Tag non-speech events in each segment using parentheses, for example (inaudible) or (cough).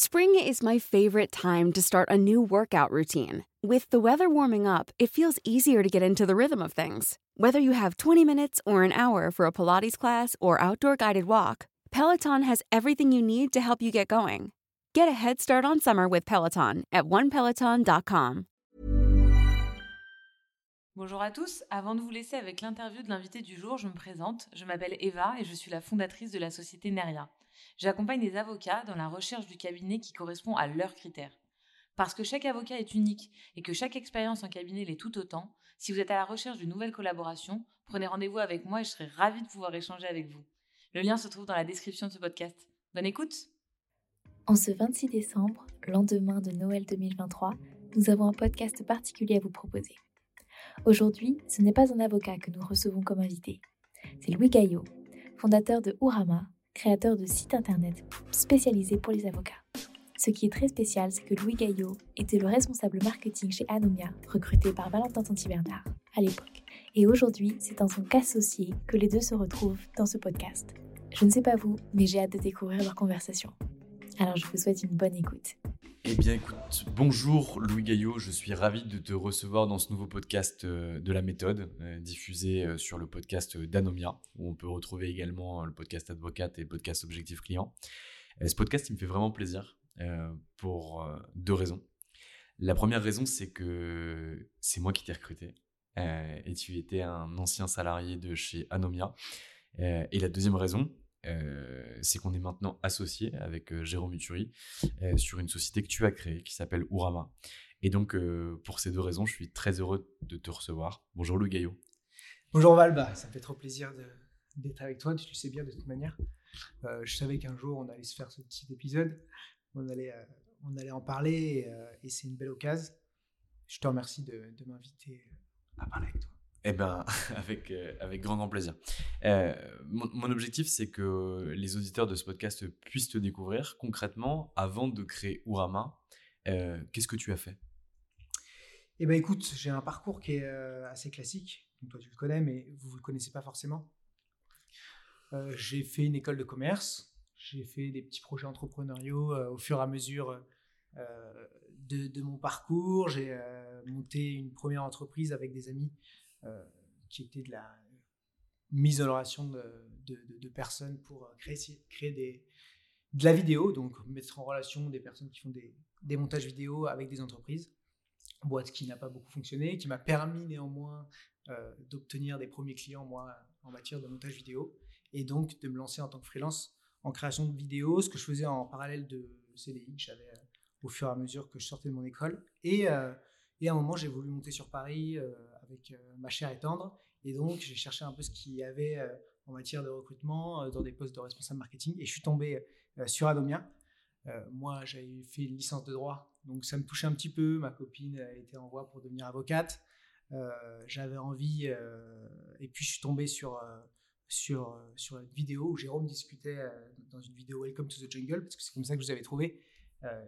Spring is my favorite time to start a new workout routine. With the weather warming up, it feels easier to get into the rhythm of things. Whether you have 20 minutes or an hour for a Pilates class or outdoor guided walk, Peloton has everything you need to help you get going. Get a head start on summer with Peloton at onepeloton.com. Bonjour à tous, avant de vous laisser avec l'interview de l'invité du jour, je me présente, je m'appelle Eva et je suis la fondatrice de la société Neria. J'accompagne des avocats dans la recherche du cabinet qui correspond à leurs critères. Parce que chaque avocat est unique et que chaque expérience en cabinet l'est tout autant, si vous êtes à la recherche d'une nouvelle collaboration, prenez rendez-vous avec moi et je serai ravie de pouvoir échanger avec vous. Le lien se trouve dans la description de ce podcast. Bonne écoute En ce 26 décembre, lendemain de Noël 2023, nous avons un podcast particulier à vous proposer. Aujourd'hui, ce n'est pas un avocat que nous recevons comme invité. C'est Louis Gaillot, fondateur de Urama, créateur de sites internet spécialisés pour les avocats. Ce qui est très spécial, c'est que Louis Gaillot était le responsable marketing chez Anomia, recruté par Valentin Tanti-Bernard à l'époque. Et aujourd'hui, c'est en tant qu'associé que les deux se retrouvent dans ce podcast. Je ne sais pas vous, mais j'ai hâte de découvrir leur conversation. Alors je vous souhaite une bonne écoute. Eh bien, écoute, bonjour Louis Gaillot, je suis ravi de te recevoir dans ce nouveau podcast euh, de la méthode, euh, diffusé euh, sur le podcast d'Anomia, où on peut retrouver également le podcast Advocate et le podcast Objectif Client. Ce podcast, il me fait vraiment plaisir pour deux raisons. La première raison, c'est que c'est moi qui t'ai recruté et tu étais un ancien salarié de chez Anomia. Et la deuxième raison, euh, c'est qu'on est maintenant associé avec euh, Jérôme Uturi euh, sur une société que tu as créée qui s'appelle Urama. Et donc, pour ces deux raisons, je suis très heureux de te recevoir. Bonjour Louis Gaillot. Bonjour Valba, ça me fait trop plaisir d'être avec toi, tu le sais bien de toute manière. je savais qu'un jour on allait se faire ce petit épisode, on allait, on allait en parler et, c'est une belle occasion. Je te remercie de, de m'inviter à parler avec toi. Eh bien, (laughs) avec, euh, avec grand, grand plaisir. Euh, mon, objectif, c'est que les auditeurs de ce podcast puissent te découvrir concrètement avant de créer Urama. Euh, qu'est-ce que tu as fait? Eh bien, écoute, j'ai un parcours qui est assez classique. toi, tu le connais, mais vous ne le connaissez pas forcément. j'ai fait une école de commerce. J'ai fait des petits projets entrepreneuriaux au fur et à mesure de, mon parcours. J'ai monté une première entreprise avec des amis qui était de la mise en relation de, de, personnes pour créer, créer des, de la vidéo, donc mettre en relation des personnes qui font des, des montages vidéo avec des entreprises. Boîte qui n'a pas beaucoup fonctionné, qui m'a permis néanmoins euh, d'obtenir des premiers clients, moi, en matière de montage vidéo, et donc de me lancer en tant que freelance en création de vidéos, ce que je faisais en parallèle de CDI, j'avais euh, au fur et à mesure que je sortais de mon école. Et, et à un moment, j'ai voulu monter sur Paris euh, ma chère et tendre. Et donc, j'ai cherché un peu ce qu'il y avait euh, en matière de recrutement euh, dans des postes de responsable marketing. Et je suis tombé sur Adomia. moi, j'avais fait une licence de droit, donc ça me touchait un petit peu. Ma copine était en voie pour devenir avocate. j'avais envie, et puis je suis tombé sur, sur, sur une vidéo où Jérôme discutait dans une vidéo Welcome to the Jungle, parce que c'est comme ça que je vous avais trouvé.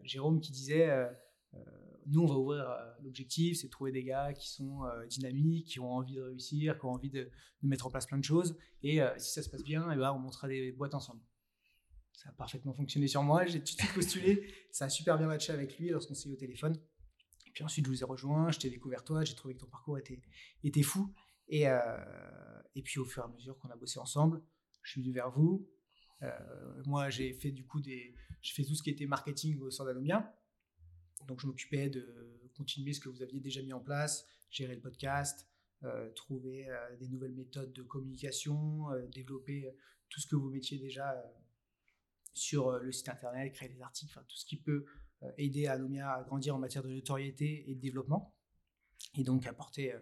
Jérôme qui disait euh, nous, on va ouvrir euh, l'objectif, c'est de trouver des gars qui sont euh, dynamiques, qui ont envie de réussir, qui ont envie de, mettre en place plein de choses. Et si ça se passe bien, et eh ben, on montera des boîtes ensemble. Ça a parfaitement fonctionné sur moi. J'ai tout de suite postulé. (laughs) ça a super bien matché avec lui lorsqu'on s'est eu au téléphone. Et puis ensuite, je vous ai rejoint, je t'ai découvert toi, j'ai trouvé que ton parcours était, était fou. Et, et puis au fur et à mesure qu'on a bossé ensemble, je suis venu vers vous. moi, j'ai fait du coup des, je fais tout ce qui était marketing au sein d'Anomia. Donc, je m'occupais de continuer ce que vous aviez déjà mis en place, gérer le podcast, trouver des nouvelles méthodes de communication, développer tout ce que vous mettiez déjà sur le site internet, créer des articles, tout ce qui peut aider Anomia à grandir en matière de notoriété et de développement, et donc apporter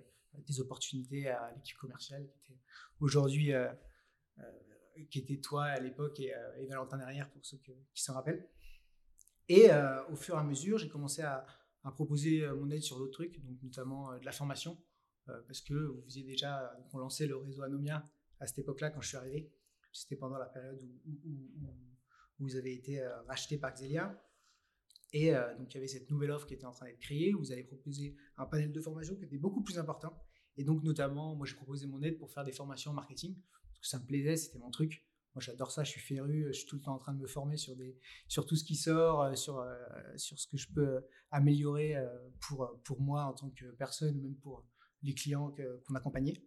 des opportunités à l'équipe commerciale qui était aujourd'hui, euh, euh, qui était toi à l'époque et, euh, Valentin derrière pour ceux qui s'en rappellent. Et au fur et à mesure, j'ai commencé à, proposer mon aide sur d'autres trucs, donc notamment de la formation, parce que vous faisiez déjà, on lançait le réseau Anomia à cette époque-là quand je suis arrivé. C'était pendant la période où, vous avez été racheté par Xelia. Et donc, il y avait cette nouvelle offre qui était en train d'être créée. Vous avez proposé un panel de formation qui était beaucoup plus important. Et donc, notamment, moi, j'ai proposé mon aide pour faire des formations en marketing, parce que ça me plaisait, c'était mon truc. Moi, j'adore ça, je suis féru, je suis tout le temps en train de me former sur, tout ce qui sort, euh, sur, euh, sur ce que je peux euh, améliorer pour, moi en tant que personne, même pour les clients qu'on accompagnait.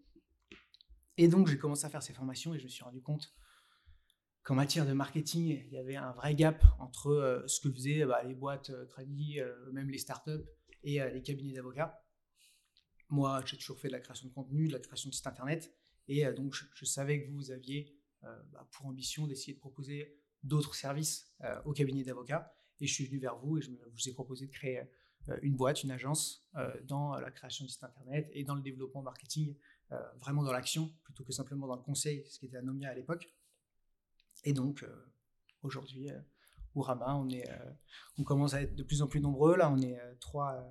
Et donc, j'ai commencé à faire ces formations et je me suis rendu compte qu'en matière de marketing, il y avait un vrai gap entre ce que faisaient bah, les boîtes tradies, même les startups et les cabinets d'avocats. Moi, j'ai toujours fait de la création de contenu, de la création de sites internet. Et donc, je, savais que vous aviez bah, pour ambition d'essayer de proposer d'autres services euh, au cabinet d'avocats. Et je suis venu vers vous et je, vous ai proposé de créer une boîte, une agence dans la création de sites internet et dans le développement marketing, vraiment dans l'action plutôt que simplement dans le conseil, ce qui était Anomia à l'époque. Et donc, aujourd'hui, au Rama, on, commence à être de plus en plus nombreux. Là, on est trois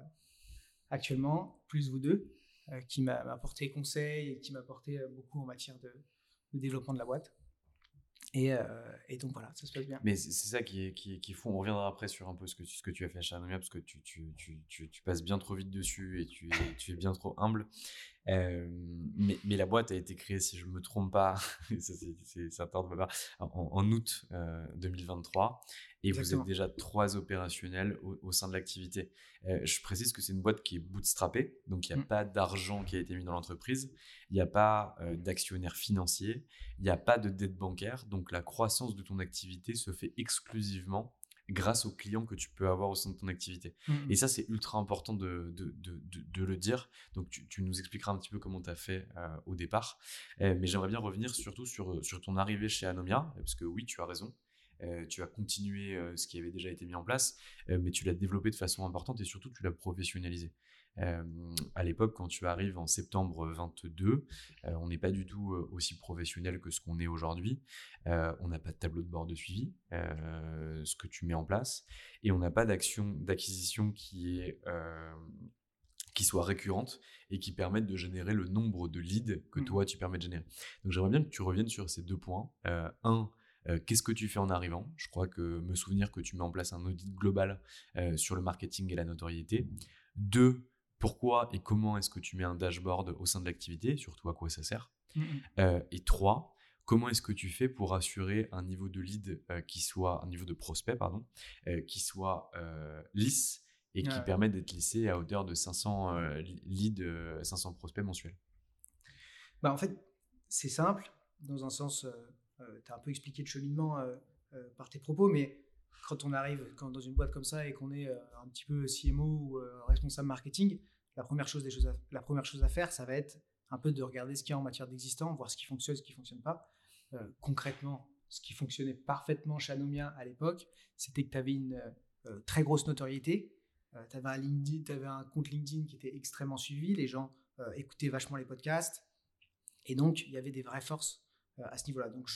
actuellement, plus vous deux, euh, qui m'a apporté conseil et qui m'a apporté euh, beaucoup en matière de, développement de la boîte. Euh, et, donc voilà, ça se passe bien. Mais c'est ça qui est, qui, qui fou. On reviendra après sur un peu ce que, ce que tu as fait chez Anomia, parce que tu, tu, tu, tu, passes bien trop vite dessus et tu tu es bien trop humble. Mais, mais, la boîte a été créée, si je ne me trompe pas, (laughs) c'est de en, en août 2023. Et vous êtes déjà trois opérationnels au, sein de l'activité. Euh, je précise que c'est une boîte qui est bootstrappée, donc il n'y a mmh. pas d'argent qui a été mis dans l'entreprise, il n'y a pas d'actionnaire financier, il n'y a pas de dette bancaire, donc la croissance de ton activité se fait exclusivement grâce aux clients que tu peux avoir au sein de ton activité. Mmh, mmh. Et ça, c'est ultra important de, de, de, de, le dire. Donc, tu, tu, nous expliqueras un petit peu comment tu as fait euh, au départ. mais j'aimerais bien revenir surtout sur, sur ton arrivée chez Anomia, parce que oui, tu as raison. Euh, tu as continué euh, ce qui avait déjà été mis en place, euh, mais tu l'as développé de façon importante et surtout tu l'as professionnalisé. À l'époque, quand tu arrives en septembre 22, on n'est pas du tout aussi professionnel que ce qu'on est aujourd'hui. on n'a pas de tableau de bord de suivi, ce que tu mets en place, et on n'a pas d'action d'acquisition qui est qui soit récurrente et qui permette de générer le nombre de leads que mmh. toi tu permets de générer. Donc j'aimerais bien que tu reviennes sur ces deux points. un, euh, qu'est-ce que tu fais en arrivant? Je crois que me souvenir que tu mets en place un audit global euh, sur le marketing et la notoriété. Deux, pourquoi et comment est-ce que tu mets un dashboard au sein de l'activité, surtout à quoi ça sert. Mmh euh, et trois, comment est-ce que tu fais pour assurer un niveau de lead qui soit, un niveau de prospect, pardon, qui soit lisse et qui permette d'être lissé à hauteur de 500 leads, 500 prospects mensuels? Bah En fait, c'est simple, dans un sens euh, tu as un peu expliqué le cheminement euh, euh, par tes propos, mais quand on arrive dans une boîte comme ça et qu'on est un petit peu CMO ou responsable marketing, la première, chose à, la première chose à faire, ça va être un peu de regarder ce qu'il y a en matière d'existant, voir ce qui fonctionne, ce qui ne fonctionne pas. concrètement, ce qui fonctionnait parfaitement chez Anomia à l'époque, c'était que tu avais une très grosse notoriété, tu avais, avais, un compte LinkedIn qui était extrêmement suivi, les gens écoutaient vachement les podcasts, et donc il y avait des vraies forces euh, à ce niveau-là. Donc,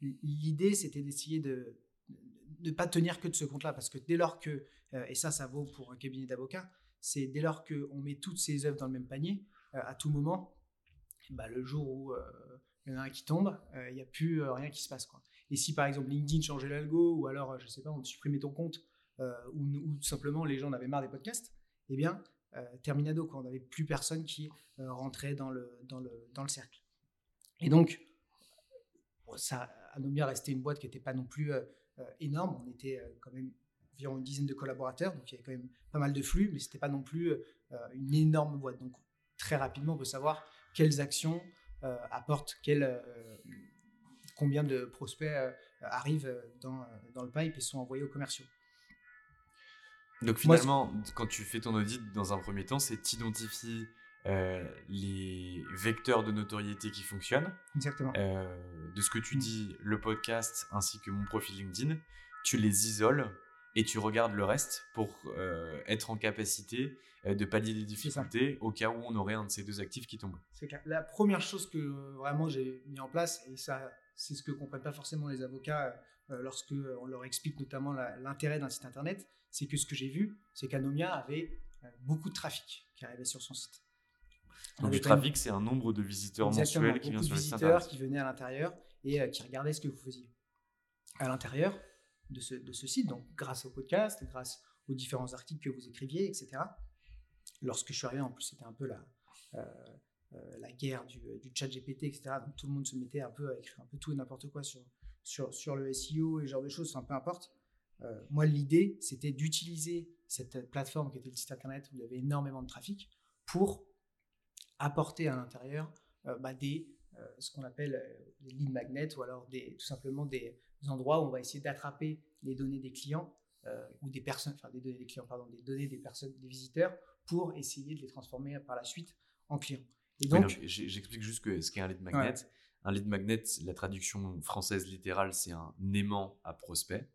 l'idée, c'était d'essayer de ne pas tenir que de ce compte-là, parce que dès lors que, euh, et ça, ça vaut pour un cabinet d'avocats, c'est dès lors qu'on met toutes ces œuvres dans le même panier, euh, à tout moment, bah, le jour où il y en a un qui tombe, il n'y a plus rien qui se passe. Quoi. Et si par exemple LinkedIn changeait l'algo, ou alors, je ne sais pas, on supprimait ton compte, ou, simplement les gens en avaient marre des podcasts, eh bien, terminado, quoi. on n'avait plus personne qui rentrait dans le, dans, le, dans le cercle. Et donc, ça, Anomia restait une boîte qui n'était pas non plus euh, euh, énorme. On était euh, quand même environ une dizaine de collaborateurs, donc il y avait quand même pas mal de flux, mais c'était pas non plus une énorme boîte. Donc très rapidement, on peut savoir quelles actions apportent quel, combien de prospects arrivent dans, dans, le pipe et sont envoyés aux commerciaux. Donc finalement, quand tu fais ton audit, dans un premier temps, c'est t'identifies euh, les vecteurs de notoriété qui fonctionnent. Exactement. Euh, de ce que tu mm. dis, le podcast ainsi que mon profil LinkedIn, tu les isoles et tu regardes le reste pour euh, être en capacité de pallier les difficultés au cas où on aurait un de ces deux actifs qui tombe. C'est clair. La première chose que vraiment j'ai mis en place, et ça c'est ce que comprennent pas forcément les avocats lorsque on leur explique notamment l'intérêt d'un site internet, c'est que ce que j'ai vu, c'est qu'Anomia avait beaucoup de trafic qui arrivait sur son site. Donc du trafic, c'est un nombre de visiteurs mensuels qui viennent sur le site visiteurs qui venaient à l'intérieur et euh, qui regardaient ce que vous faisiez. À l'intérieur de ce, de ce, site, donc grâce au podcast, grâce aux différents articles que vous écriviez, etc. Lorsque je suis arrivé, en plus, c'était un peu la, euh, euh, la guerre du, du, chat GPT, etc. Donc tout le monde se mettait un peu à écrire un peu tout et n'importe quoi sur, sur, sur, le SEO et ce genre de choses, enfin peu importe. moi, l'idée, c'était d'utiliser cette plateforme qui était le site internet où il y avait énormément de trafic pour apporter à l'intérieur euh, bah, des, euh, ce qu'on appelle euh, des lead magnets ou alors des, tout simplement des endroits où on va essayer d'attraper les données des clients ou des personnes, enfin des données des clients, pardon, des données des personnes, des visiteurs pour essayer de les transformer par la suite en clients. Et donc, j'explique juste que ce qu'est un lead magnet. Un lead magnet, la traduction française littérale, c'est un aimant à prospect.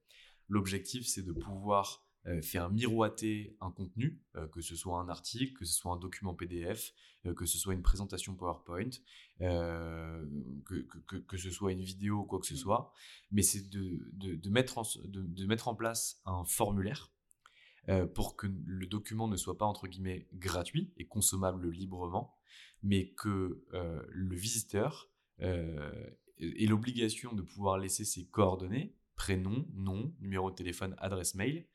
L'objectif, c'est de pouvoir faire miroiter un contenu, euh, que ce soit un article, que ce soit un document PDF, euh, que ce soit une présentation PowerPoint, que, que, ce soit une vidéo ou quoi que ce mmh. soit, mais c'est de, de, mettre en, de, mettre en place un formulaire pour que le document ne soit pas entre guillemets gratuit et consommable librement, mais que le visiteur ait l'obligation de pouvoir laisser ses coordonnées, prénom, nom, numéro de téléphone, adresse mail,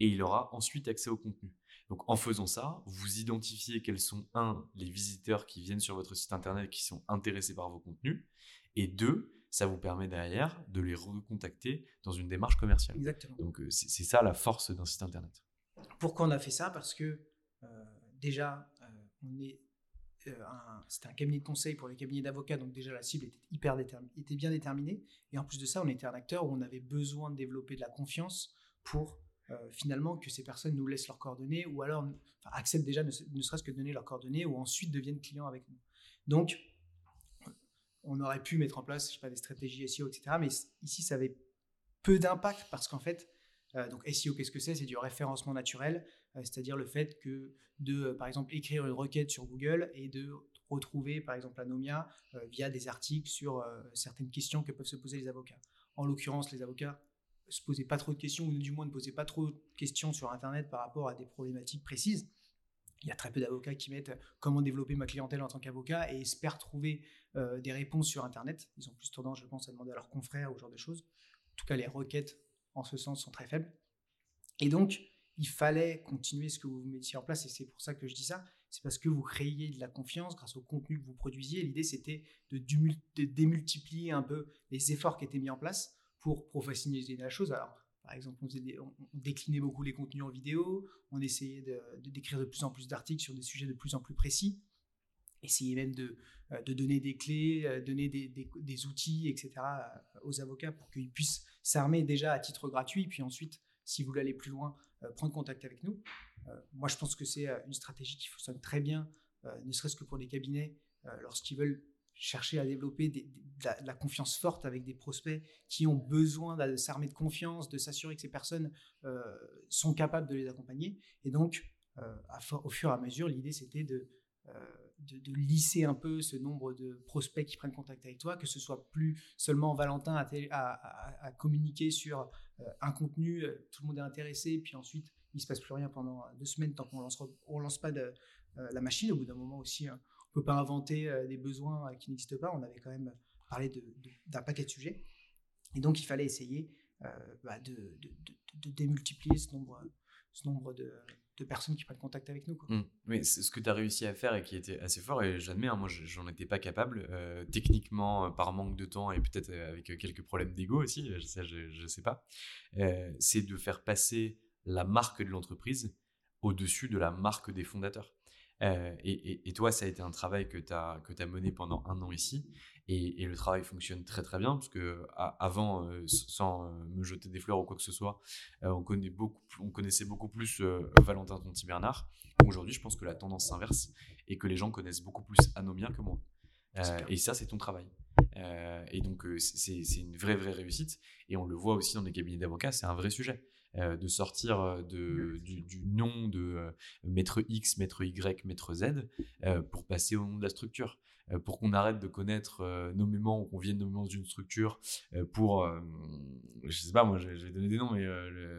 et il aura ensuite accès au contenu. Donc en faisant ça, vous identifiez quels sont, un, les visiteurs qui viennent sur votre site internet qui sont intéressés par vos contenus, et deux, ça vous permet derrière de les recontacter dans une démarche commerciale. Exactement. Donc euh, c'est ça la force d'un site internet. Pourquoi on a fait ça? Parce que euh, déjà, euh, on est c'était un cabinet de conseil pour les cabinets d'avocats, donc déjà la cible était hyper était bien déterminée. Et en plus de ça, on était un acteur où on avait besoin de développer de la confiance pour euh, finalement que ces personnes nous laissent leurs coordonnées ou alors acceptent déjà ne, serait-ce que de donner leurs coordonnées ou ensuite deviennent clients avec nous. Donc, on aurait pu mettre en place, des stratégies SEO, etc. Mais ici, ça avait peu d'impact parce qu'en fait, euh, donc SEO, qu'est-ce que c'est? C'est du référencement naturel, euh, c'est-à-dire le fait que de, par exemple, écrire une requête sur Google et de retrouver, par exemple, Anomia via des articles sur certaines questions que peuvent se poser les avocats. En l'occurrence, les avocats se poser pas trop de questions, ou du moins ne poser pas trop de questions sur Internet par rapport à des problématiques précises. Il y a très peu d'avocats qui mettent euh, comment développer ma clientèle en tant qu'avocat et espèrent trouver euh, des réponses sur Internet. Ils ont plus tendance, je pense, à demander à leurs confrères ou ce genre de choses. En tout cas, les requêtes en ce sens sont très faibles. Et donc, il fallait continuer ce que vous mettiez en place, et c'est pour ça que je dis ça. C'est parce que vous créiez de la confiance grâce au contenu que vous produisiez. L'idée, c'était de, démultiplier un peu les efforts qui étaient mis en place pour professionnaliser la chose. Alors, par exemple, on, déclinait beaucoup les contenus en vidéo, on essayait de, d'écrire de, plus en plus d'articles sur des sujets de plus en plus précis, essayer même de, euh, donner des clés, euh, donner des, des, outils, etc. Euh, aux avocats pour qu'ils puissent s'armer déjà à titre gratuit, puis ensuite, si vous voulez aller plus loin, prendre contact avec nous. moi, je pense que c'est une stratégie qui fonctionne très bien, ne serait-ce que pour les cabinets, lorsqu'ils veulent chercher à développer de, la, confiance forte avec des prospects qui ont besoin de s'armer de confiance, de s'assurer que ces personnes euh, sont capables de les accompagner. Et donc, euh, au fur et à mesure, l'idée c'était de, euh, de, lisser un peu ce nombre de prospects qui prennent contact avec toi, que ce soit plus seulement Valentin à, communiquer sur un contenu, tout le monde est intéressé, puis ensuite il se passe plus rien pendant deux semaines tant qu'on lance, on lance pas la machine. Au bout d'un moment aussi, hein, peut pas inventer euh, des besoins euh, qui n'existent pas. On avait quand même parlé d'un paquet de sujets. Et donc, il fallait essayer euh, bah, de, démultiplier ce nombre, de, personnes qui prennent contact avec nous. Mmh. Mais ce que tu as réussi à faire et qui était assez fort, et j'admets, hein, moi j'en étais pas capable, techniquement par manque de temps et peut-être avec quelques problèmes d'ego aussi, ça je ne sais pas, c'est de faire passer la marque de l'entreprise au-dessus de la marque des fondateurs. Et, toi, ça a été un travail que tu as, que as mené pendant un an ici. Et, le travail fonctionne très très bien parce que avant, sans me jeter des fleurs ou quoi que ce soit, on, connaît beaucoup, on connaissait beaucoup plus Valentin Tonti Bernard. Aujourd'hui, je pense que la tendance s'inverse et que les gens connaissent beaucoup plus Anomia que moi. et ça, c'est ton travail. et donc, c'est une vraie, vraie réussite. Et on le voit aussi dans les cabinets d'avocats, c'est un vrai sujet. De sortir de, du, du, nom de maître X, maître Y, maître Z pour passer au nom de la structure. Euh, pour qu'on arrête de connaître euh, nommément ou qu'on vienne nommément d'une structure euh, pour, je sais pas, moi je, vais donner des noms, mais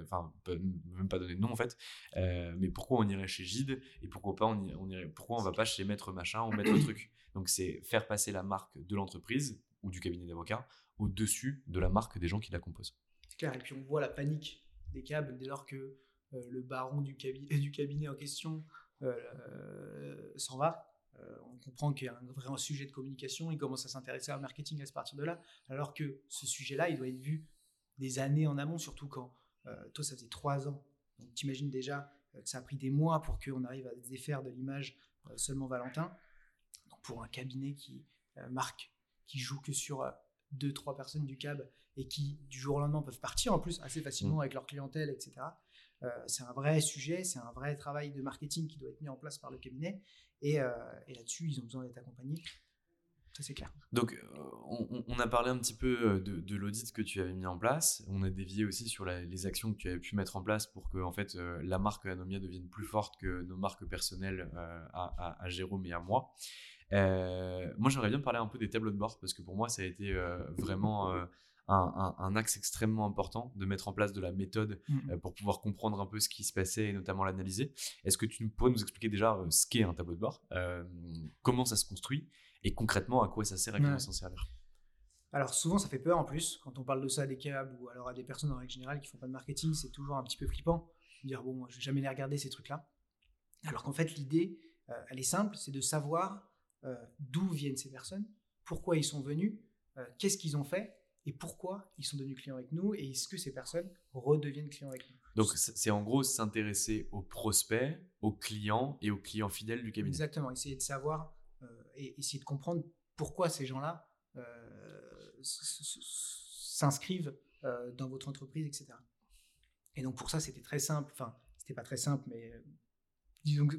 enfin, même pas donner de nom en fait, mais pourquoi on irait chez Gide et pourquoi pas on, on irait, pourquoi on va pas chez Maître Machin ou Maître Truc? Donc c'est faire passer la marque de l'entreprise ou du cabinet d'avocat au-dessus de la marque des gens qui la composent. C'est clair, et puis on voit la panique câbles dès lors que le baron (laughs) du, cabinet, en question s'en va. Euh, on comprend qu'il y a un vrai sujet de communication, il commence à s'intéresser au marketing à partir de là, alors que ce sujet-là, il doit être vu des années en amont, surtout quand euh, toi, ça faisait trois ans. Donc, t'imagines déjà euh, que ça a pris des mois pour qu'on arrive à défaire de l'image seulement Valentin. Pour un cabinet qui marque, qui joue que sur deux, trois personnes du cab et qui, du jour au lendemain, peuvent partir en plus assez facilement mmh. avec leur clientèle, etc. c'est un vrai sujet, c'est un vrai travail de marketing qui doit être mis en place par le cabinet. Euh, et, là-dessus, ils ont besoin d'être accompagnés. Ça, c'est clair. Donc, euh, on, a parlé un petit peu euh, de, l'audit que tu avais mis en place. On a dévié aussi sur les actions que tu avais pu mettre en place pour que en fait, la marque Anomia devienne plus forte que nos marques personnelles à, Jérôme et à moi. Moi, j'aimerais bien parler un peu des tableaux de bord parce que pour moi, ça a été vraiment un, axe extrêmement important de mettre en place de la méthode mmh. euh, pour pouvoir comprendre un peu ce qui se passait et notamment l'analyser. Est-ce que tu pourrais nous expliquer déjà euh, ce qu'est un tableau de bord, euh, comment ça se construit et concrètement à quoi ça sert et comment s'en servir? Alors souvent ça fait peur en plus quand on parle de ça à des câbles ou alors à des personnes en règle générale qui font pas de marketing, c'est toujours un petit peu flippant de dire bon je vais jamais les regarder ces trucs là. Alors qu'en fait l'idée elle est simple, c'est de savoir d'où viennent ces personnes, pourquoi ils sont venus, qu'est-ce qu'ils ont fait et pourquoi ils sont devenus clients avec nous et est-ce que ces personnes redeviennent clients avec nous. Donc c'est en gros s'intéresser aux prospects, aux clients et aux clients fidèles du cabinet. Exactement, essayer de savoir euh, et essayer de comprendre pourquoi ces gens-là euh, s'inscrivent euh, dans votre entreprise, etc. Et donc pour ça c'était très simple, enfin c'était pas très simple, mais disons que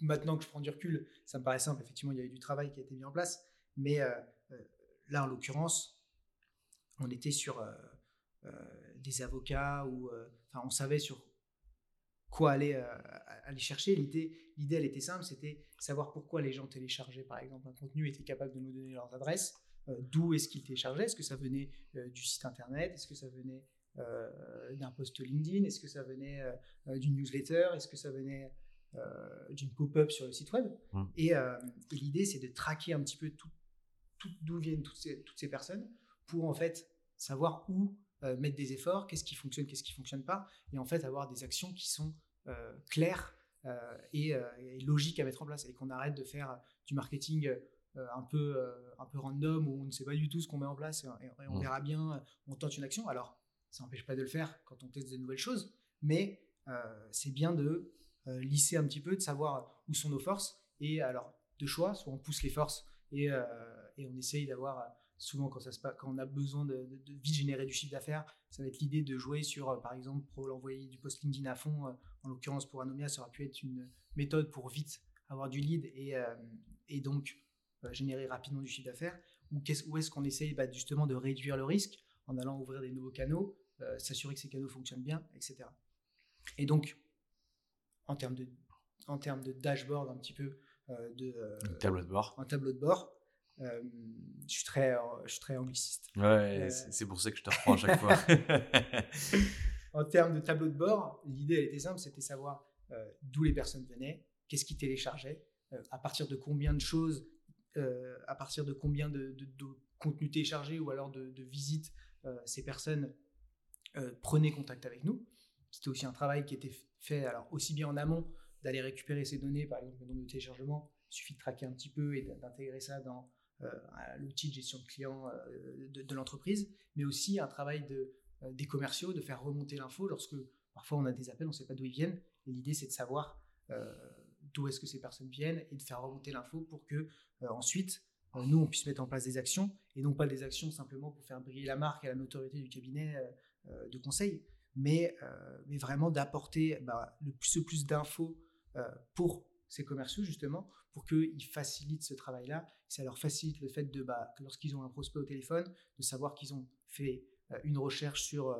maintenant que je prends du recul, ça me paraît simple, effectivement il y a eu du travail qui a été mis en place, mais là en l'occurrence, on était sur euh, euh, des avocats ou euh, enfin on savait sur quoi aller, aller chercher. L'idée, l'idée, elle était simple, c'était savoir pourquoi les gens téléchargeaient, par exemple, un contenu, étaient capables de nous donner leurs adresses, d'où est-ce qu'ils téléchargeaient, est-ce que ça venait du site internet, est-ce que ça venait d'un post LinkedIn, est-ce que ça venait d'une newsletter, est-ce que ça venait d'une pop-up sur le site web. Mmh. Et, l'idée, c'est de traquer un petit peu tout, d'où viennent toutes ces, toutes ces personnes pour en fait savoir où euh, mettre des efforts, qu'est-ce qui fonctionne, qu'est-ce qui fonctionne pas, et en fait avoir des actions qui sont euh, claires euh, et, logiques à mettre en place, et qu'on arrête de faire du marketing un peu un peu random où on ne sait pas du tout ce qu'on met en place et, on verra bien, on tente une action. Alors ça n'empêche pas de le faire quand on teste de nouvelles choses, mais c'est bien de lisser un petit peu, de savoir où sont nos forces, et alors de choix, soit on pousse les forces et, et on essaye d'avoir souvent quand, ça se quand on a besoin de, vite générer du chiffre d'affaires, ça va être l'idée de jouer sur, euh, par exemple, pour l'envoyer du post LinkedIn à fond. Euh, en l'occurrence, pour Anomia, ça aurait pu être une méthode pour vite avoir du lead et, euh, et donc générer rapidement du chiffre d'affaires. Ou où est-ce qu'on essaye bah, justement de réduire le risque en allant ouvrir des nouveaux canaux, s'assurer que ces canaux fonctionnent bien, etc. Et donc, en termes de, en termes de dashboard, un petit peu de... tableau de bord. Un tableau de bord euh, je, suis très, euh, je suis très angliciste. Ouais, euh, c'est pour ça que je te reprends à chaque fois. (laughs) en termes de tableau de bord, l'idée elle était simple, c'était savoir d'où les personnes venaient, qu'est-ce qu'ils téléchargeaient, à partir de combien de choses, à partir de combien de, de, de contenu téléchargé ou alors de, visites ces personnes prenaient contact avec nous. C'était aussi un travail qui était fait alors aussi bien en amont d'aller récupérer ces données, par exemple le nombre de téléchargements, il suffit de traquer un petit peu et d'intégrer ça dans euh, l'outil de gestion de clients euh, de, l'entreprise, mais aussi un travail de, euh, des commerciaux, de faire remonter l'info lorsque parfois on a des appels, on ne sait pas d'où ils viennent. L'idée, c'est de savoir d'où est-ce que ces personnes viennent et de faire remonter l'info pour que ensuite nous on puisse mettre en place des actions et non pas des actions simplement pour faire briller la marque et la notoriété du cabinet de conseil, mais, mais vraiment d'apporter bah, le plus, plus d'infos pour ces commerciaux justement pour qu'ils facilitent ce travail-là. Ça leur facilite le fait de, bah, lorsqu'ils ont un prospect au téléphone, de savoir qu'ils ont fait une recherche sur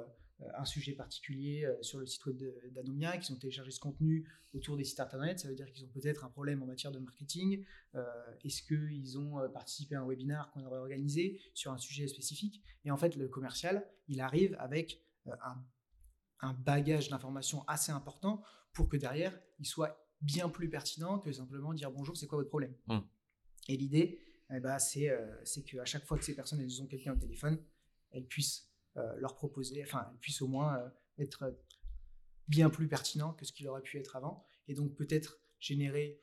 un sujet particulier sur le site web d'Anomia, qu'ils ont téléchargé ce contenu autour des sites internet. Ça veut dire qu'ils ont peut-être un problème en matière de marketing. Est-ce qu'ils ont participé à un webinaire qu'on aurait organisé sur un sujet spécifique? Et en fait, le commercial, il arrive avec un, un bagage d'informations assez important pour que derrière, il soit bien plus pertinent que simplement dire bonjour, c'est quoi votre problème mmh. Et l'idée, eh ben, c'est euh, qu'à chaque fois que ces personnes elles ont quelqu'un au téléphone, elles puissent euh, leur proposer, enfin, elles puissent au moins euh, être bien plus pertinent que ce qu'il aurait pu être avant, et donc peut-être générer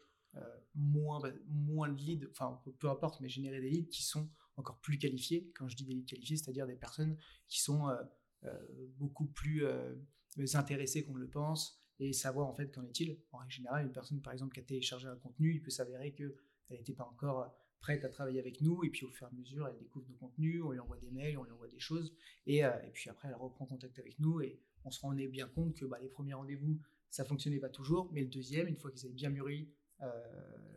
moins, moins de leads, enfin peu importe, mais générer des leads qui sont encore plus qualifiés. Quand je dis des leads qualifiés, c'est-à-dire des personnes qui sont beaucoup plus intéressées qu'on ne le pense, et savoir en fait qu'en est-il. En règle générale, une personne par exemple qui a téléchargé un contenu, il peut s'avérer qu'elle n'était pas encore prête à travailler avec nous, et puis au fur et à mesure, elle découvre nos contenus, on lui envoie des mails, on lui envoie des choses, et, euh, et puis après, elle reprend contact avec nous, et on se rend bien compte que bah, les premiers rendez-vous, ça fonctionnait pas toujours, mais le deuxième, une fois qu'ils avaient bien mûri euh,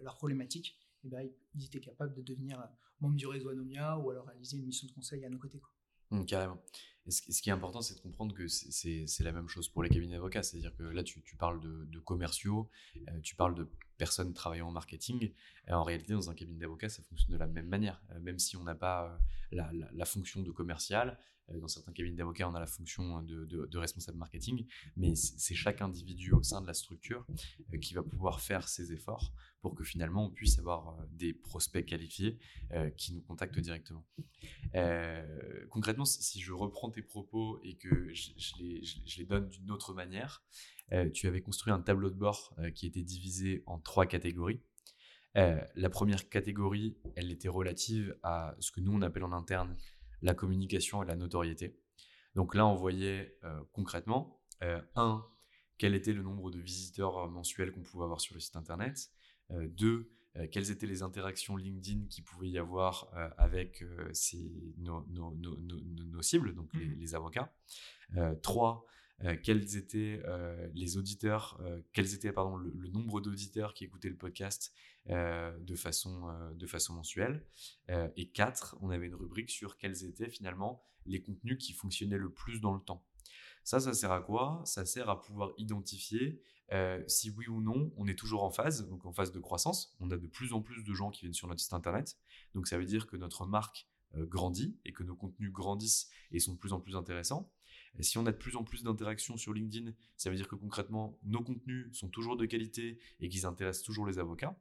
leur problématique, et eh ben, ils étaient capables de devenir membre du réseau Anomia ou alors réaliser une mission de conseil à nos côtés. Mmh, carrément. Ce, qui est important, c'est de comprendre que c'est la même chose pour les cabinets d'avocats. C'est-à-dire que là, tu, parles de, commerciaux, euh, tu parles de personnes travaillant en marketing. Et en réalité, dans un cabinet d'avocats, ça fonctionne de la même manière. Euh, même si on n'a pas euh, la, fonction de commercial, dans certains cabinets d'avocats, on a la fonction de, responsable marketing, mais c'est chaque individu au sein de la structure qui va pouvoir faire ses efforts pour que finalement on puisse avoir des prospects qualifiés qui nous contactent directement. concrètement, si je reprends tes propos et que je, les, donne d'une autre manière, tu avais construit un tableau de bord qui était divisé en trois catégories. la première catégorie, elle était relative à ce que nous on appelle en interne la communication et la notoriété. Donc là, on voyait euh, concrètement, euh, un, quel était le nombre de visiteurs euh, mensuels qu'on pouvait avoir sur le site internet, deux, quelles étaient les interactions LinkedIn qui pouvait y avoir avec nos, cibles, donc les, mmh avocats, trois, quels étaient les auditeurs, quels étaient pardon, le nombre d'auditeurs qui écoutaient le podcast euh, de, façon, euh, de façon mensuelle. Euh, et quatre, on avait une rubrique sur quels étaient finalement les contenus qui fonctionnaient le plus dans le temps. Ça, ça sert à quoi? Ça sert à pouvoir identifier si oui ou non on est toujours en phase, donc en phase de croissance. On a de plus en plus de gens qui viennent sur notre site internet. Donc ça veut dire que notre marque grandit et que nos contenus grandissent et sont de plus en plus intéressants. Si on a de plus en plus d'interactions sur LinkedIn, ça veut dire que concrètement nos contenus sont toujours de qualité et qu'ils intéressent toujours les avocats.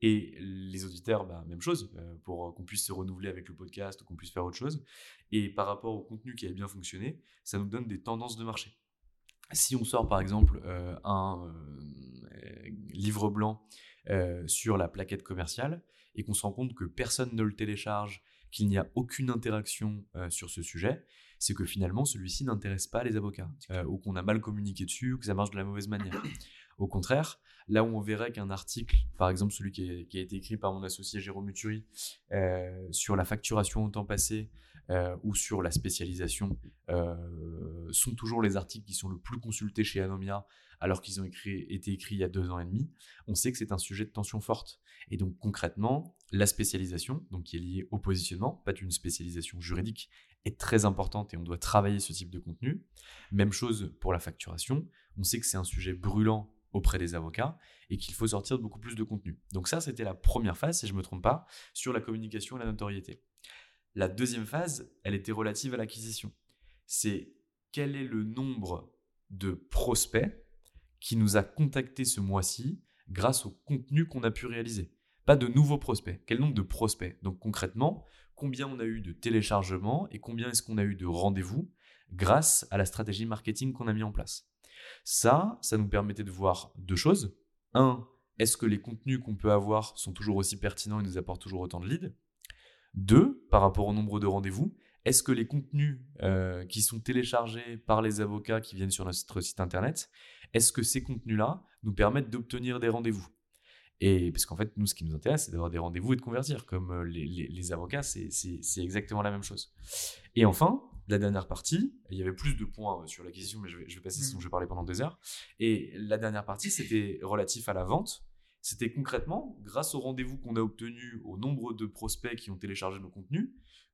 Et les auditeurs, bah, même chose, euh, pour qu'on puisse se renouveler avec le podcast, qu'on puisse faire autre chose. Et par rapport au contenu qui a bien fonctionné, ça nous donne des tendances de marché. Si on sort par exemple euh, un euh, livre blanc sur la plaquette commerciale et qu'on se rend compte que personne ne le télécharge, qu'il n'y a aucune interaction sur ce sujet, c'est que finalement celui-ci n'intéresse pas les avocats, ou qu'on a mal communiqué dessus, ou que ça marche de la mauvaise manière. Au contraire, là où on verrait qu'un article, par exemple celui qui, a été écrit par mon associé Jérôme Uturi, euh, sur la facturation au temps passé euh, ou sur la spécialisation, euh, sont toujours les articles qui sont le plus consultés chez Anomia, alors qu'ils ont été écrits il y a deux ans et demi, on sait que c'est un sujet de tension forte. Et donc concrètement, la spécialisation, donc qui est liée au positionnement, pas une spécialisation juridique, est très importante et on doit travailler ce type de contenu. Même chose pour la facturation. On sait que c'est un sujet brûlant auprès des avocats et qu'il faut sortir beaucoup plus de contenu. Donc ça, c'était la première phase, si je ne me trompe pas, sur la communication et la notoriété. La deuxième phase, elle était relative à l'acquisition. C'est quel est le nombre de prospects qui nous a contactés ce mois-ci grâce au contenu qu'on a pu réaliser? Pas de nouveaux prospects, quel nombre de prospects? Donc concrètement, combien on a eu de téléchargements et combien est-ce qu'on a eu de rendez-vous grâce à la stratégie marketing qu'on a mis en place? Ça, ça nous permettait de voir deux choses. Un, est-ce que les contenus qu'on peut avoir sont toujours aussi pertinents et nous apportent toujours autant de leads? Deux, par rapport au nombre de rendez-vous, est-ce que les contenus euh, qui sont téléchargés par les avocats qui viennent sur notre site internet, est-ce que ces contenus-là nous permettent d'obtenir des rendez-vous? Et parce qu'en fait, nous, ce qui nous intéresse, c'est d'avoir des rendez-vous et de convertir. Comme les, les avocats, c'est exactement la même chose. Et enfin, la dernière partie, il y avait plus de points sur l'acquisition, mais je vais, je vais passer, sinon mmh. je vais parler pendant des heures. Et la dernière partie, c'était relatif à la vente. C'était concrètement, grâce au rendez-vous qu'on a obtenu, au nombre de prospects qui ont téléchargé nos contenus,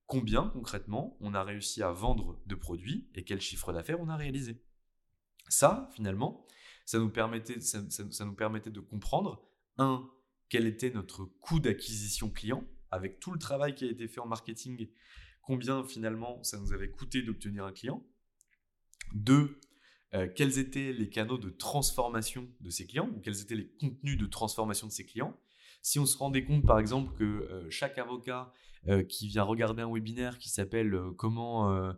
combien concrètement on a réussi à vendre de produits et quel chiffre d'affaires on a réalisé. Ça, finalement, ça nous permettait, ça, nous permettait de comprendre, un, quel était notre coût d'acquisition client, avec tout le travail qui a été fait en marketing combien finalement ça nous avait coûté d'obtenir un client. Deux, euh, quels étaient les canaux de transformation de ces clients ou quels étaient les contenus de transformation de ces clients? Si on se rendait compte par exemple que euh, chaque avocat euh, qui vient regarder un webinaire qui s'appelle Comment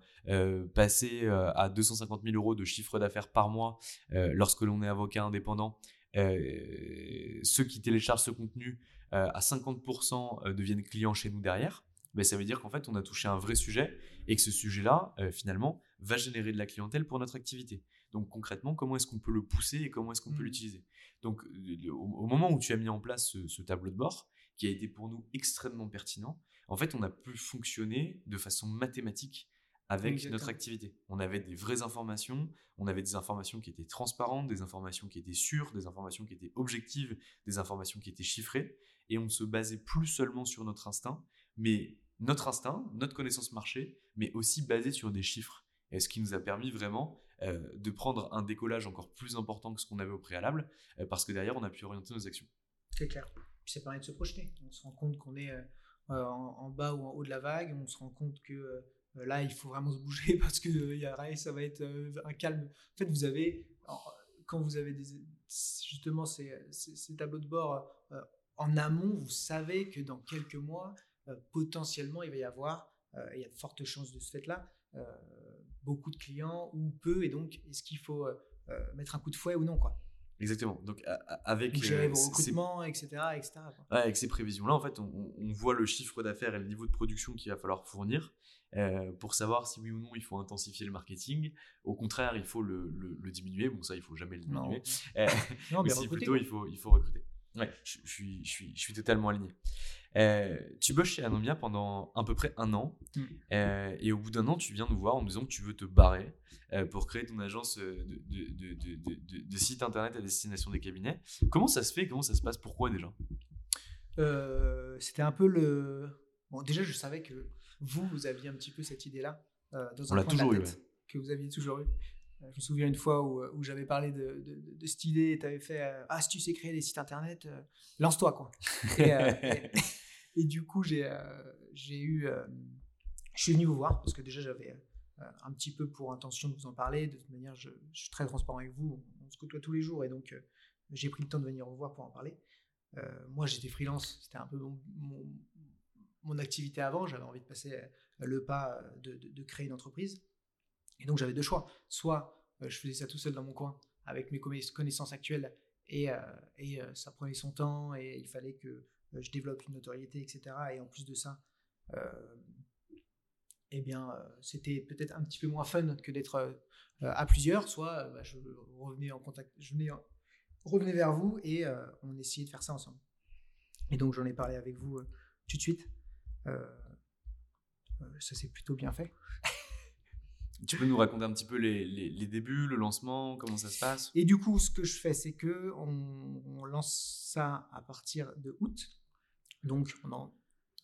passer à 250 000 euros de chiffre d'affaires par mois lorsque l'on est avocat indépendant, ceux qui téléchargent ce contenu à 50% deviennent clients chez nous derrière. Ben, ça veut dire qu'en fait, on a touché un vrai sujet et que ce sujet-là, finalement, va générer de la clientèle pour notre activité. Donc concrètement, comment est-ce qu'on peut le pousser et comment est-ce qu'on peut mmh. l'utiliser? Donc au, moment où tu as mis en place ce, tableau de bord, qui a été pour nous extrêmement pertinent, en fait, on a pu fonctionner de façon mathématique avec notre activité. On avait des vraies informations, on avait des informations qui étaient transparentes, des informations qui étaient sûres, des informations qui étaient objectives, des informations qui étaient chiffrées, et on se basait plus seulement sur notre instinct, mais notre instinct, notre connaissance marché, mais aussi basé sur des chiffres. Et ce qui nous a permis vraiment de prendre un décollage encore plus important que ce qu'on avait au préalable, euh, parce que derrière, on a pu orienter nos actions. C'est clair. Puis ça permet de se projeter. On se rend compte qu'on est euh, en, bas ou en haut de la vague. On se rend compte que là, il faut vraiment se bouger (laughs) parce que y a, ça va être un calme. En fait, vous avez, quand vous avez justement ces, tableaux de bord en amont, vous savez que dans quelques mois, euh, potentiellement, il va y avoir, euh, il y a de fortes chances de ce fait-là, euh, beaucoup de clients ou peu, et donc est-ce qu'il faut mettre un coup de fouet ou non quoi? Exactement. Donc avec gérer vos recrutements, etc., etc. avec ces prévisions-là, en fait, on, voit le chiffre d'affaires et le niveau de production qu'il va falloir fournir pour savoir si oui ou non il faut intensifier le marketing. Au contraire, il faut le, le, diminuer. Bon, ça, il faut jamais le diminuer. (laughs) Non, mais plutôt il faut il faut recruter. Ouais, je, je, suis, je, suis, je suis totalement aligné. Euh, tu bosses chez Anomia pendant à peu près un an. Mm. Euh, et au bout d'un an, tu viens nous voir en nous disant que tu veux te barrer euh, pour créer ton agence de, de, de, de, site internet à destination des cabinets. Comment ça se fait? Comment ça se passe? Pourquoi déjà? C'était un peu le. Bon, déjà, je savais que vous, vous aviez un petit peu cette idée-là. dans On l'a toujours eu. Que vous aviez toujours eu. Je me souviens une fois où, où j'avais parlé de, de, cette idée et tu avais fait Ah, si tu sais créer des sites internet, lance-toi. quoi. et, (laughs) et du coup, j'ai euh, eu. Euh, je suis venu vous voir parce que déjà, j'avais euh, un petit peu pour intention de vous en parler. De toute manière, je, suis très transparent avec vous. On, se côtoie tous les jours et donc j'ai pris le temps de venir vous voir pour en parler. moi, j'étais freelance. C'était un peu mon, activité avant. J'avais envie de passer le pas de, créer une entreprise. Et donc, j'avais deux choix. Soit je faisais ça tout seul dans mon coin avec mes connaissances actuelles et, et ça prenait son temps et il fallait que je développe une notoriété, etc. Et en plus de ça, euh, eh bien, euh, c'était peut-être un petit peu moins fun que d'être à plusieurs. Soit bah, je revenais en contact, je venais, revenais vers vous et on essayait de faire ça ensemble. Et donc j'en ai parlé avec vous tout de suite. ça s'est plutôt bien fait. (laughs) Tu peux nous raconter un petit peu les, les, débuts, le lancement, comment ça se passe? Et du coup, ce que je fais, c'est que on, lance ça à partir de août. Donc,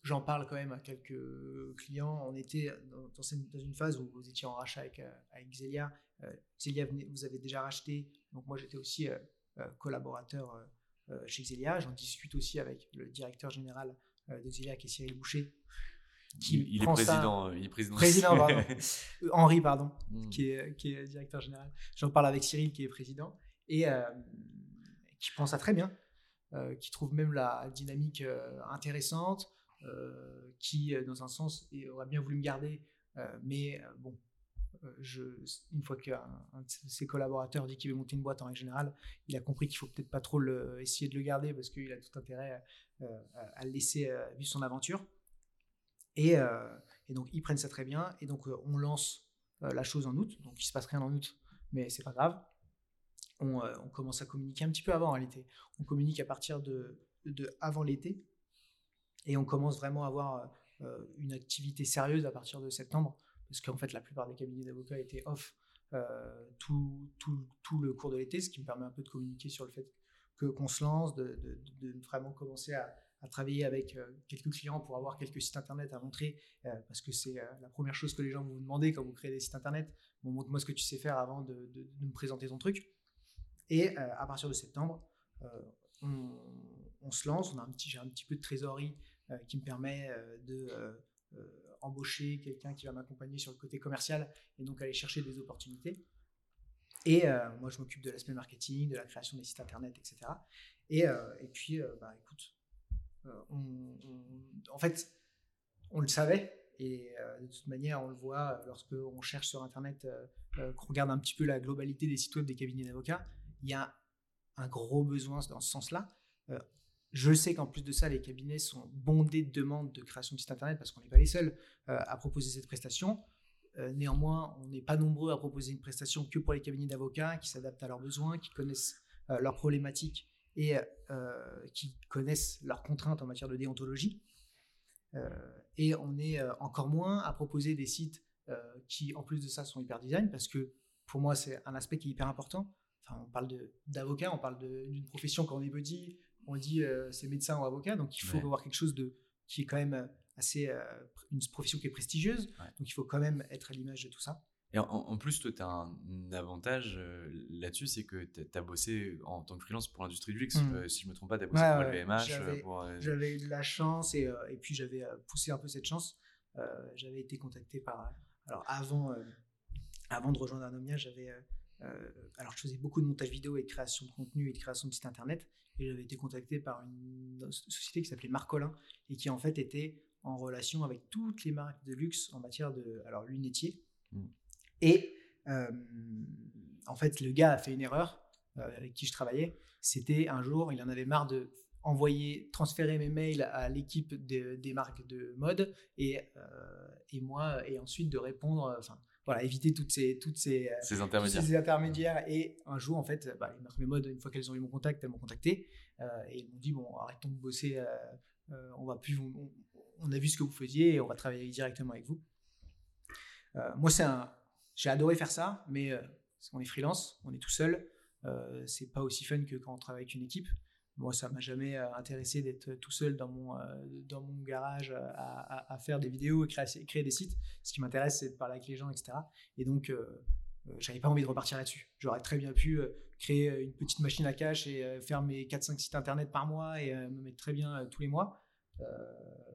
j'en parle quand même à quelques clients. On était dans, une phase où vous étiez en rachat avec, euh, avec Xelia. Euh, vous avez déjà racheté. Donc, moi, j'étais aussi euh, collaborateur chez Xelia. J'en discute aussi avec le directeur général de Xelia, qui est Cyril Boucher il, est président, il est président. Président, pardon. (laughs) Henri, pardon, hmm. qui, est, qui, est, directeur général. J'en parle avec Cyril, qui est président, et euh, qui prend ça très bien, euh, qui trouve même la dynamique euh, intéressante, qui, dans un sens, aurait bien voulu me garder, mais bon, je, une fois qu'un de ses collaborateurs dit qu'il veut monter une boîte en règle générale, il a compris qu'il faut peut-être pas trop le, essayer de le garder parce qu'il a tout intérêt à le laisser vivre son aventure. Euh, et, donc, ils prennent ça très bien. Et donc, euh, on lance euh, la chose en août. Donc, il se passe rien en août, mais c'est pas grave. On, commence à communiquer un petit peu avant en réalité. On communique à partir de avant l'été. Et on commence vraiment à avoir une activité sérieuse à partir de septembre, parce qu'en fait, la plupart des cabinets d'avocats étaient off tout, tout, tout, le cours de l'été, ce qui me permet un peu de communiquer sur le fait que qu'on se lance, de, de, vraiment commencer à, à travailler avec quelques clients pour avoir quelques sites internet à montrer, parce que c'est la première chose que les gens vous demander quand vous créez des sites internet. Montre-moi ce que tu sais faire avant de, de, me présenter ton truc. Et à partir de septembre, on, on, se lance. On a un petit, j'ai un petit peu de trésorerie qui me permet de embaucher quelqu'un qui va m'accompagner sur le côté commercial et donc aller chercher des opportunités. Et moi, je m'occupe de l'aspect marketing, de la création des sites internet, etc. Et, et puis, bah, écoute, en fait, on le savait. Et de toute manière, on le voit lorsque on cherche sur Internet, qu'on regarde un petit peu la globalité des sites web des cabinets d'avocats. Il y a un gros besoin dans ce sens-là. Je sais qu'en plus de ça, les cabinets sont bondés de demandes de création de sites internet parce qu'on n'est pas les seuls euh, à proposer cette prestation. Euh, néanmoins, on n'est pas nombreux à proposer une prestation que pour les cabinets d'avocats qui s'adaptent à leurs besoins, qui connaissent euh, leurs problématiques et qui connaissent leurs contraintes en matière de déontologie. et on est encore moins à proposer des sites qui, en plus de ça, sont hyper design parce que pour moi, c'est un aspect qui est hyper important. Enfin, on parle d'avocat, on parle d'une profession quand on est body, on dit euh, c'est médecin ou avocat, donc il faut avoir quelque chose de, qui est quand même euh, assez. Euh, une profession qui est prestigieuse, donc il faut quand même être à l'image de tout ça. Et en, plus, toi, tu as un avantage là-dessus, c'est que tu as bossé en tant que freelance pour l'industrie du luxe. Hmm. si je me trompe pas, tu as bossé pour le VMH. J'avais de la chance et, et puis j'avais poussé un peu cette chance. j'avais été contacté par. Alors avant, avant de rejoindre Anomia, j'avais. alors je faisais beaucoup de montage vidéo et de création de contenu et de création de site internet. Et j'avais été contacté par une société qui s'appelait Marcolin et qui en fait était en relation avec toutes les marques de luxe en matière de alors lunetier. Mm. Et euh, en fait, le gars a fait une erreur euh, avec qui je travaillais. C'était un jour, il en avait marre de envoyer, transférer mes mails à l'équipe des marques de mode et, euh, et moi, et ensuite de répondre, enfin, voilà, éviter toutes ces, toutes ces, ces intermédiaires. ces intermédiaires. Et un jour, en fait, bah, les marques mode, une fois qu'elles ont eu mon contact, elles m'ont contacté et ils m'ont dit bon, arrêtons de bosser, on va plus, on, a vu ce que vous faisiez et on va travailler directement avec vous. moi, c'est un, j'ai adoré faire ça, mais on est freelance, on est tout seul. c'est pas aussi fun que quand on travaille avec une équipe. Moi, ça m'a jamais euh, intéressé d'être tout seul dans mon, euh, dans mon garage euh, à, à, faire des vidéos et créer, créer des sites. Ce qui m'intéresse, c'est de parler avec les gens, etc. Et donc, j'avais pas envie de repartir là-dessus. J'aurais très bien pu créer une petite machine à cash et faire mes 4-5 sites internet par mois et me mettre très bien tous les mois.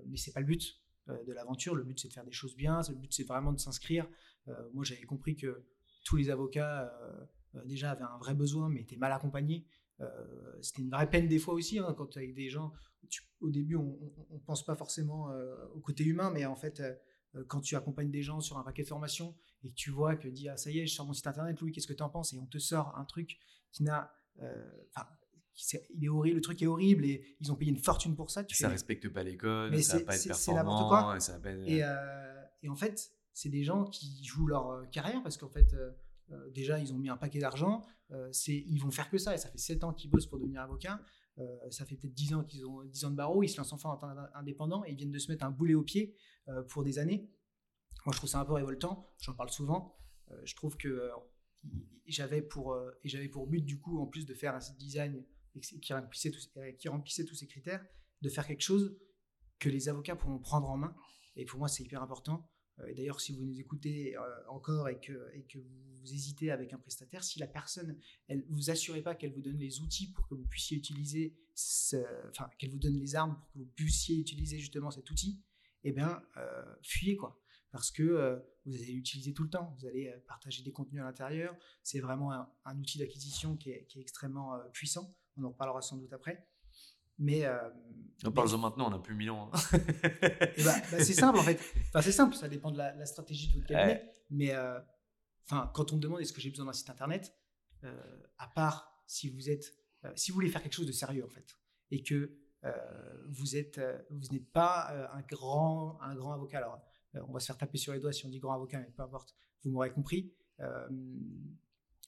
mais c'est pas le but de l'aventure. Le but, c'est de faire des choses bien. Le but, c'est vraiment de s'inscrire. Moi, j'avais compris que tous les avocats, déjà, avaient un vrai besoin, mais étaient mal accompagnés. Euh, c'était une vraie peine des fois aussi, hein, quand avec des gens, au début, on ne pense pas forcément euh, au côté humain, mais en fait, euh, quand tu accompagnes des gens sur un paquet de formation et que tu vois que dit ah ça y est je sors mon site internet Louis qu'est-ce que tu en penses? et on te sort un truc qui n'a enfin il est horrible le truc est horrible et ils ont payé une fortune pour ça tu ça respecte pas les codes mais ça va pas être performant quoi. Et, et, en fait c'est des gens qui jouent leur carrière parce qu'en fait euh, déjà, ils ont mis un paquet d'argent. Euh, ils vont faire que ça. Et ça fait 7 ans qu'ils bossent pour devenir avocat. Euh, ça fait peut-être 10 ans qu'ils ont 10 ans de barreau. Ils se lancent enfin en tant indépendant et ils viennent de se mettre un boulet au pied pour des années. Moi, je trouve ça un peu révoltant. J'en parle souvent. je trouve que j'avais pour et pour but du coup en plus de faire un site design qui remplissait qui remplissait tous ces critères de faire quelque chose que les avocats pourront prendre en main et pour moi c'est hyper important et d'ailleurs si vous nous écoutez encore et que, vous hésitez avec un prestataire, si la personne, elle vous assurez pas qu'elle vous donne les outils pour que vous puissiez utiliser, enfin qu'elle vous donne les armes pour que vous puissiez utiliser justement cet outil, eh bien euh, fuyez quoi, parce que euh, vous allez l'utiliser tout le temps, vous allez euh, partager des contenus à l'intérieur, c'est vraiment un, outil d'acquisition qui est, extrêmement puissant. On en reparlera sans doute après. Mais. on parle-en maintenant, on n'a plus mille ans. Hein. Eh ben, bah, c'est simple en fait. Enfin, c'est simple, ça dépend de la, stratégie de votre cabinet. Mais enfin, quand on me demande est-ce que j'ai besoin d'un site internet, euh, à part si vous êtes, euh, si vous voulez faire quelque chose de sérieux en fait, et que euh, vous êtes, vous n'êtes pas un grand, un grand avocat. Alors, on va se faire taper sur les doigts si on dit grand avocat, mais peu importe, vous m'aurez compris.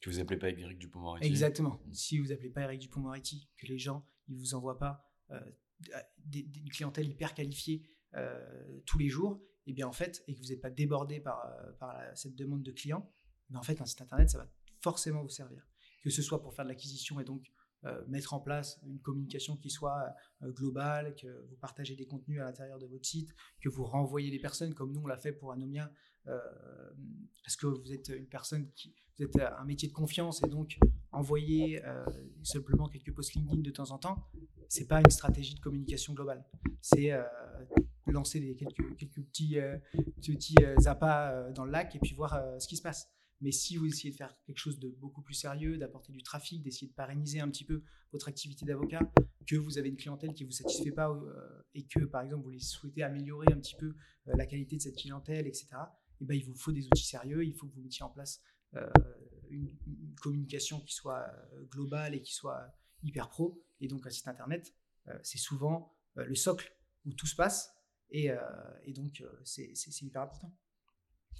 Que vous appelez pas Eric Dupond-Moretti. Exactement. Si vous appelez pas Eric Dupond-Moretti, que les gens ils vous envoient pas une clientèle hyper qualifiée tous les jours, et bien en fait, et que vous n'êtes pas débordé par, par cette demande de clients, mais en fait, un site internet, ça va forcément vous servir. Que ce soit pour faire de l'acquisition et donc euh, mettre en place une communication qui soit euh, globale, que vous partagez des contenus à l'intérieur de votre site, que vous renvoyez les personnes comme nous on l'a fait pour Anomia, euh, parce que vous êtes une personne qui, vous êtes un métier de confiance et donc envoyer simplement quelques posts LinkedIn de temps en temps, c'est pas une stratégie de communication globale. C'est lancer des, quelques, petits, petits appâts dans le lac et puis voir ce qui se passe. Mais si vous essayez de faire quelque chose de beaucoup plus sérieux, d'apporter du trafic, d'essayer de pérenniser un petit peu votre activité d'avocat, que vous avez une clientèle qui ne vous satisfait pas euh, et que, par exemple, vous souhaitez améliorer un petit peu euh, la qualité de cette clientèle, etc., et eh ben, il vous faut des outils sérieux, il faut que vous mettiez en place euh, une, communication qui soit globale et qui soit hyper pro. Et donc, un site internet, c'est souvent le socle où tout se passe. Et, et donc, c'est hyper important.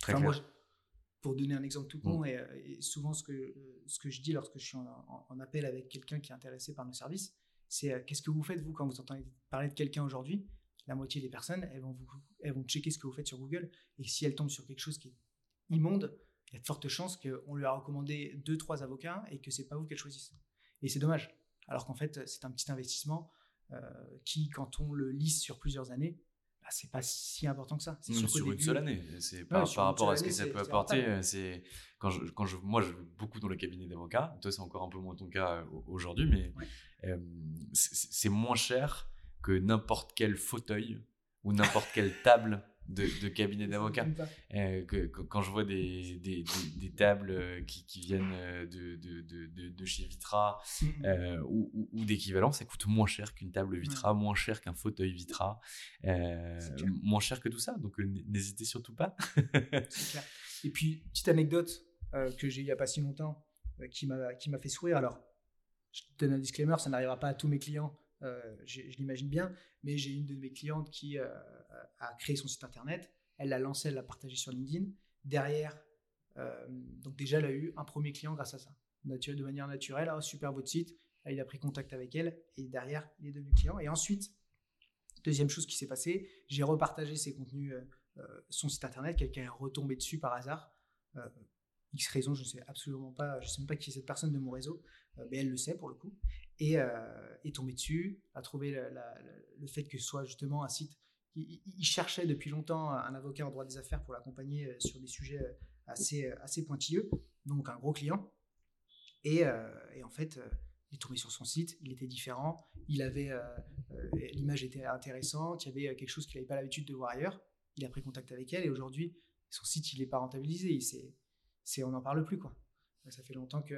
Très clair pour donner un exemple tout con, mm. euh, et, souvent ce que, ce que je dis lorsque je suis en, appel avec quelqu'un qui est intéressé par nos services, c'est euh, qu'est-ce que vous faites vous quand vous entendez parler de quelqu'un aujourd'hui? La moitié des personnes, elles vont, vous, elles vont checker ce que vous faites sur Google, et si elles tombent sur quelque chose qui est immonde, il y a de fortes chances qu'on lui a recommandé deux, trois avocats et que c'est pas vous qu'elle choisisse. Et c'est dommage. Alors qu'en fait, c'est un petit investissement euh, qui, quand on le lisse sur plusieurs années, bah, c'est pas si important que ça. C'est sur, une seule année. C'est par, rapport à ce que ça peut apporter. C'est quand je, quand je, moi, je joue beaucoup dans le cabinet d'avocats. Toi, c'est encore un peu moins ton cas euh, aujourd'hui, mais euh, c'est moins cher que n'importe quel fauteuil ou n'importe quelle (laughs) table de, cabinet d'avocats. Euh, quand je vois des, des, des, tables euh, qui, qui, viennent euh, de, de, de chez Vitra ou, ou, d'équivalent, ça coûte moins cher qu'une table Vitra, moins cher qu'un fauteuil Vitra, moins cher que tout ça. Donc n'hésitez surtout pas. clair. Et puis, petite anecdote que j'ai il n'y a pas si longtemps qui m'a fait sourire. Alors, je te donne un disclaimer, ça n'arrivera pas à tous mes clients. Je l'imagine bien, mais j'ai une de mes clientes qui a créé son site internet, elle l'a lancé, elle l'a partagé sur LinkedIn. Derrière, euh, donc déjà, elle a eu un premier client grâce à ça, de manière naturelle. Oh, super votre site. il a pris contact avec elle et derrière, il est devenu client. Et ensuite, deuxième chose qui s'est passée, j'ai repartagé ses contenus, euh, euh, son site internet. Quelqu'un est retombé dessus par hasard. X raison, je ne sais absolument pas, je sais même pas qui est cette personne de mon réseau, mais elle le sait pour le coup, et est tombé dessus, a trouvé le fait que ce soit justement un site il, cherchait depuis longtemps un avocat en droit des affaires pour l'accompagner euh, sur des sujets euh, assez, euh, assez pointilleux, donc un gros client. Et, en fait, il est tombé sur son site, il était différent, il avait l'image était intéressante, il y avait quelque chose qu'il n'avait pas l'habitude de voir ailleurs. Il a pris contact avec elle et aujourd'hui, son site il n'est pas rentabilisé, il c'est, on n'en parle plus quoi. Ça fait longtemps que,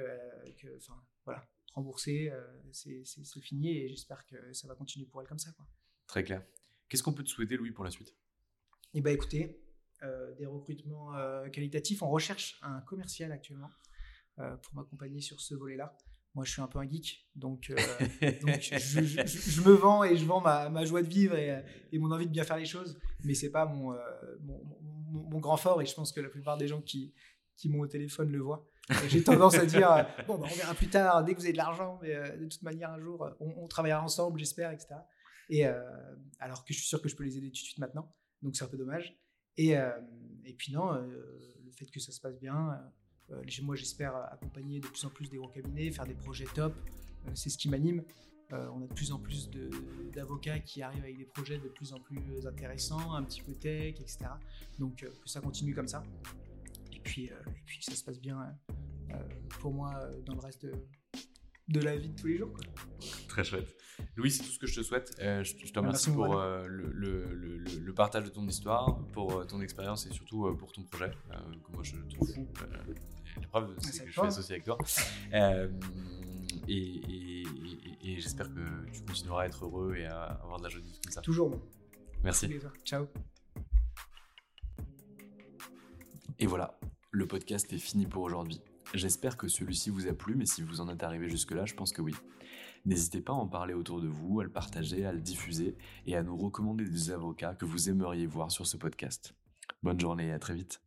que voilà, remboursé, c'est, fini et j'espère que ça va continuer pour elle comme ça quoi. Très clair. Qu'est-ce qu'on peut te souhaiter, Louis, pour la suite? Eh bien, écoutez, euh, des recrutements euh, qualitatifs. On recherche un commercial actuellement euh, pour m'accompagner sur ce volet-là. Moi, je suis un peu un geek, donc, (laughs) je, me vends et je vends ma, joie de vivre et, mon envie de bien faire les choses, mais c'est pas mon, mon, grand fort et je pense que la plupart des gens qui, qui m'ont au téléphone le voient. (laughs) J'ai tendance à dire bon, bah, on verra plus tard, dès que vous avez de l'argent, mais de toute manière, un jour, on, on travaillera ensemble, j'espère, etc. Et euh, alors que je suis sûr que je peux les aider tout de suite maintenant, donc c'est un peu dommage. Et, euh, et puis non, euh, le fait que ça se passe bien, moi j'espère accompagner de plus en plus des gros cabinets, faire des projets top, c'est ce qui m'anime. on a de plus en plus d'avocats qui arrivent avec des projets de plus en plus intéressants, un petit peu tech, etc. Donc que ça continue comme ça. Et puis, et puis ça se passe bien pour moi dans le reste de, de la vie de tous les jours. Très chouette. Louis, c'est tout ce que je te souhaite. Euh, je, te remercie pour euh, le, partage de ton histoire, pour euh, ton expérience et surtout pour ton projet, que moi je trouve fou. la preuve, c'est que je fais associé avec toi. et, j'espère que tu continueras à être heureux et à avoir de la joie comme ça. Toujours. Merci. Ciao. Et voilà, le podcast est fini pour aujourd'hui. J'espère que celui-ci vous a plu, mais si vous en êtes arrivé jusque-là, je pense que oui. N'hésitez pas à en parler autour de vous, à le partager, à le diffuser et à nous recommander des avocats que vous aimeriez voir sur ce podcast. Bonne journée et à très vite.